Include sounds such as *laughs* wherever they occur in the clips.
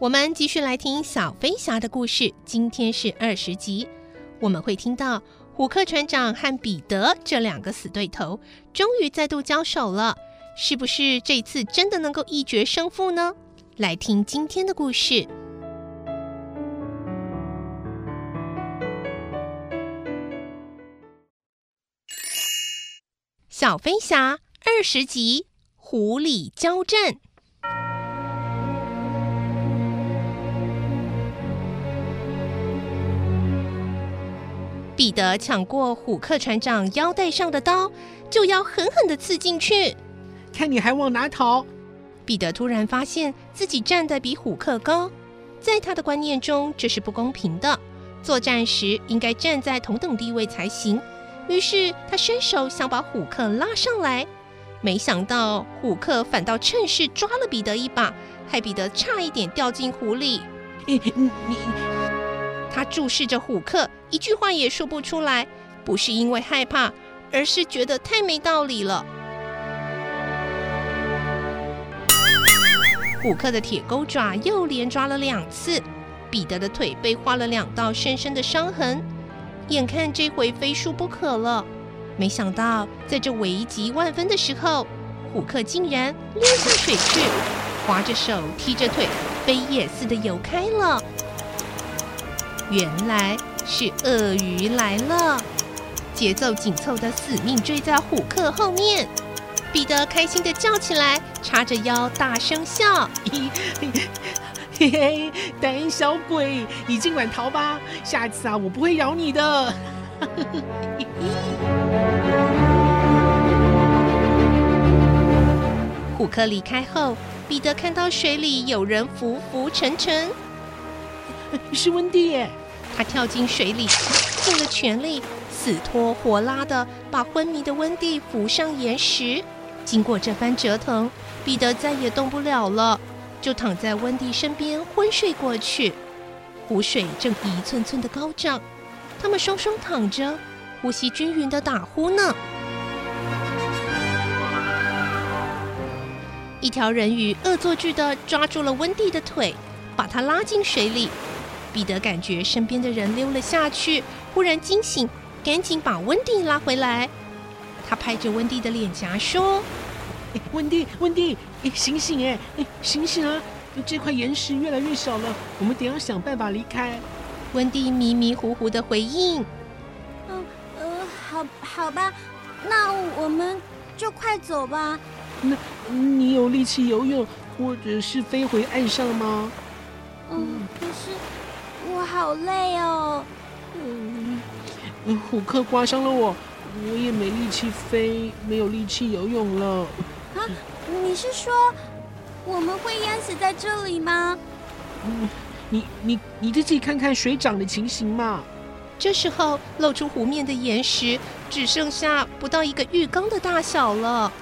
我们继续来听小飞侠的故事。今天是二十集，我们会听到虎克船长和彼得这两个死对头终于再度交手了。是不是这次真的能够一决胜负呢？来听今天的故事，小飞侠二十集。狐狸交战，彼得抢过虎克船长腰带上的刀，就要狠狠的刺进去。看你还往哪逃！彼得突然发现自己站得比虎克高，在他的观念中这是不公平的。作战时应该站在同等地位才行。于是他伸手想把虎克拉上来。没想到虎克反倒趁势抓了彼得一把，害彼得差一点掉进湖里。你他注视着虎克，一句话也说不出来，不是因为害怕，而是觉得太没道理了。虎克的铁钩爪又连抓了两次，彼得的腿被划了两道深深的伤痕，眼看这回非输不可了。没想到，在这危急万分的时候，虎克竟然溜下水去，划着手，踢着腿，飞也似的游开了。原来是鳄鱼来了，节奏紧凑的死命追在虎克后面。彼得开心的叫起来，叉着腰大声笑：“嘿嘿，胆小鬼，你尽管逃吧，下次啊，我不会咬你的。”虎克离开后，彼得看到水里有人浮浮沉沉，*laughs* 是温蒂耶！他跳进水里，尽了全力，死拖活拉的把昏迷的温蒂扶上岩石。经过这番折腾，彼得再也动不了了，就躺在温蒂身边昏睡过去。湖水正一寸寸的高涨，他们双双躺着，呼吸均匀的打呼呢。一条人鱼恶作剧的抓住了温蒂的腿，把她拉进水里。彼得感觉身边的人溜了下去，忽然惊醒，赶紧把温蒂拉回来。他拍着温蒂的脸颊说：“温蒂，温蒂，醒醒！哎，醒醒啊！这块岩石越来越小了，我们得要想办法离开。”温蒂迷迷糊糊的回应：“嗯呃，好，好吧，那我们就快走吧。”那，你有力气游泳，或者是飞回岸上吗？嗯，可是我好累哦。嗯，虎克刮伤了我，我也没力气飞，没有力气游泳了。啊，你是说我们会淹死在这里吗？嗯，你你你自己看看水涨的情形嘛。这时候露出湖面的岩石只剩下不到一个浴缸的大小了。啊！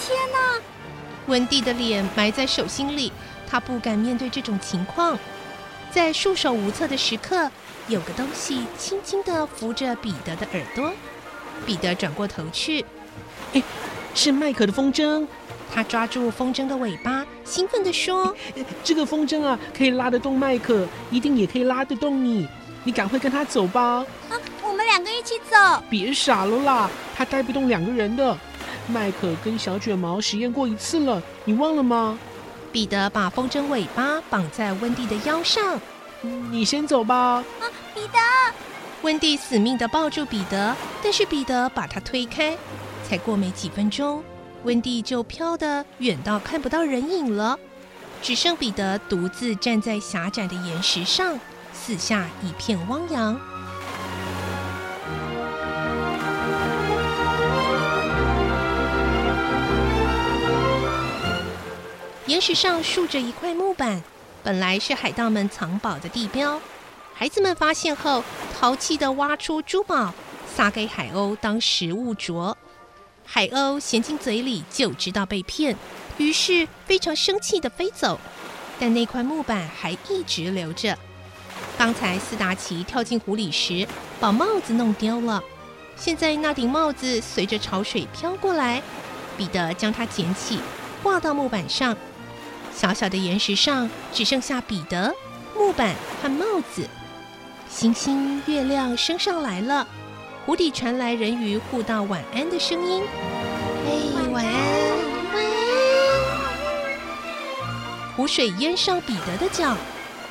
天哪温蒂的脸埋在手心里，他不敢面对这种情况。在束手无策的时刻，有个东西轻轻地扶着彼得的耳朵。彼得转过头去，哎，是麦克的风筝。他抓住风筝的尾巴，兴奋地说：“这个风筝啊，可以拉得动麦克，一定也可以拉得动你。你赶快跟他走吧。”啊，我们两个一起走。别傻了啦，他带不动两个人的。麦克跟小卷毛实验过一次了，你忘了吗？彼得把风筝尾巴绑在温蒂的腰上。你先走吧。啊，彼得！温蒂死命的抱住彼得，但是彼得把他推开。才过没几分钟，温蒂就飘得远到看不到人影了，只剩彼得独自站在狭窄的岩石上，四下一片汪洋。岩石上竖着一块木板，本来是海盗们藏宝的地标。孩子们发现后，淘气地挖出珠宝，撒给海鸥当食物啄。海鸥衔进嘴里就知道被骗，于是非常生气地飞走。但那块木板还一直留着。刚才斯达奇跳进湖里时，把帽子弄丢了。现在那顶帽子随着潮水飘过来，彼得将它捡起，挂到木板上。小小的岩石上只剩下彼得、木板和帽子。星星、月亮升上来了，湖底传来人鱼互道晚安的声音。哎，晚安，晚安。湖水淹上彼得的脚，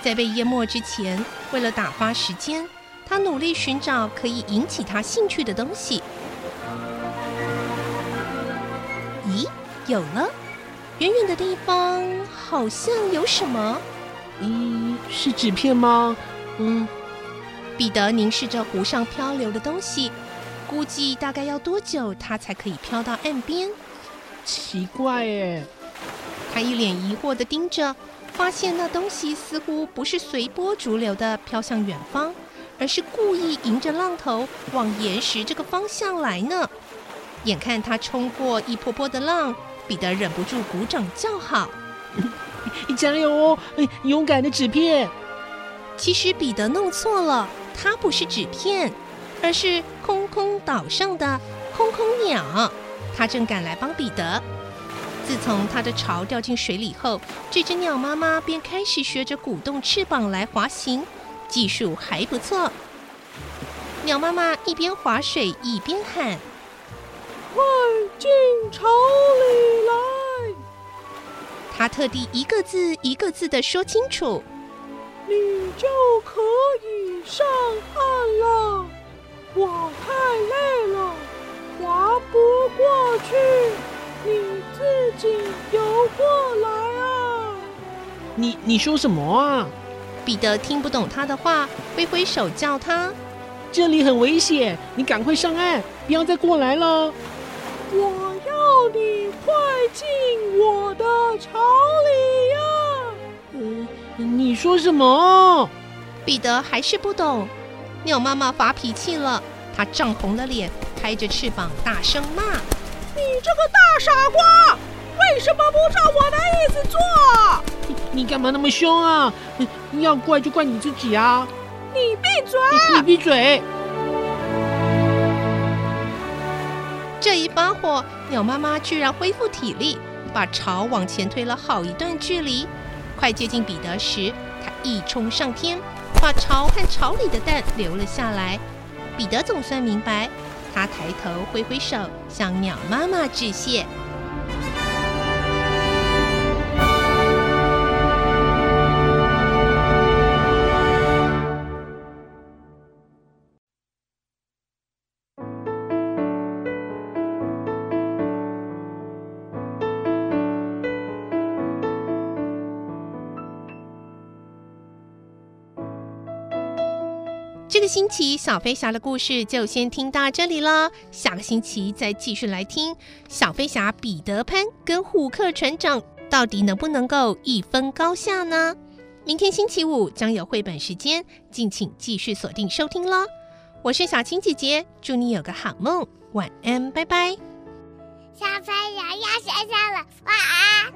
在被淹没之前，为了打发时间，他努力寻找可以引起他兴趣的东西。咦，有了！远远的地方好像有什么？咦，是纸片吗？嗯。彼得凝视着湖上漂流的东西，估计大概要多久它才可以飘到岸边？奇怪耶！他一脸疑惑地盯着，发现那东西似乎不是随波逐流地飘向远方，而是故意迎着浪头往岩石这个方向来呢。眼看他冲过一波波的浪，彼得忍不住鼓掌叫好：“ *laughs* 加油哦，勇敢的纸片！”其实彼得弄错了。它不是纸片，而是空空岛上的空空鸟。它正赶来帮彼得。自从它的巢掉进水里后，这只鸟妈妈便开始学着鼓动翅膀来滑行，技术还不错。鸟妈妈一边划水一边喊：“它特地一个字一个字的说清楚：“你就可以。”上岸了，我太累了，划不过去，你自己游过来啊！你你说什么啊？彼得听不懂他的话，挥挥手叫他：“这里很危险，你赶快上岸，不要再过来了。”我要你快进我的巢里呀！嗯，你说什么？彼得还是不懂，鸟妈妈发脾气了，她涨红了脸，拍着翅膀大声骂：“你这个大傻瓜，为什么不照我的意思做？你，你干嘛那么凶啊？要怪就怪你自己啊！你闭嘴！你闭嘴！”发火，鸟妈妈居然恢复体力，把巢往前推了好一段距离，快接近彼得时，它一冲上天。把巢和巢里的蛋留了下来。彼得总算明白，他抬头挥挥手，向鸟妈妈致谢。这个星期小飞侠的故事就先听到这里了，下个星期再继续来听小飞侠彼得潘跟虎克船长到底能不能够一分高下呢？明天星期五将有绘本时间，敬请继续锁定收听喽。我是小青姐姐，祝你有个好梦，晚安，拜拜。小飞侠要睡觉了，晚安。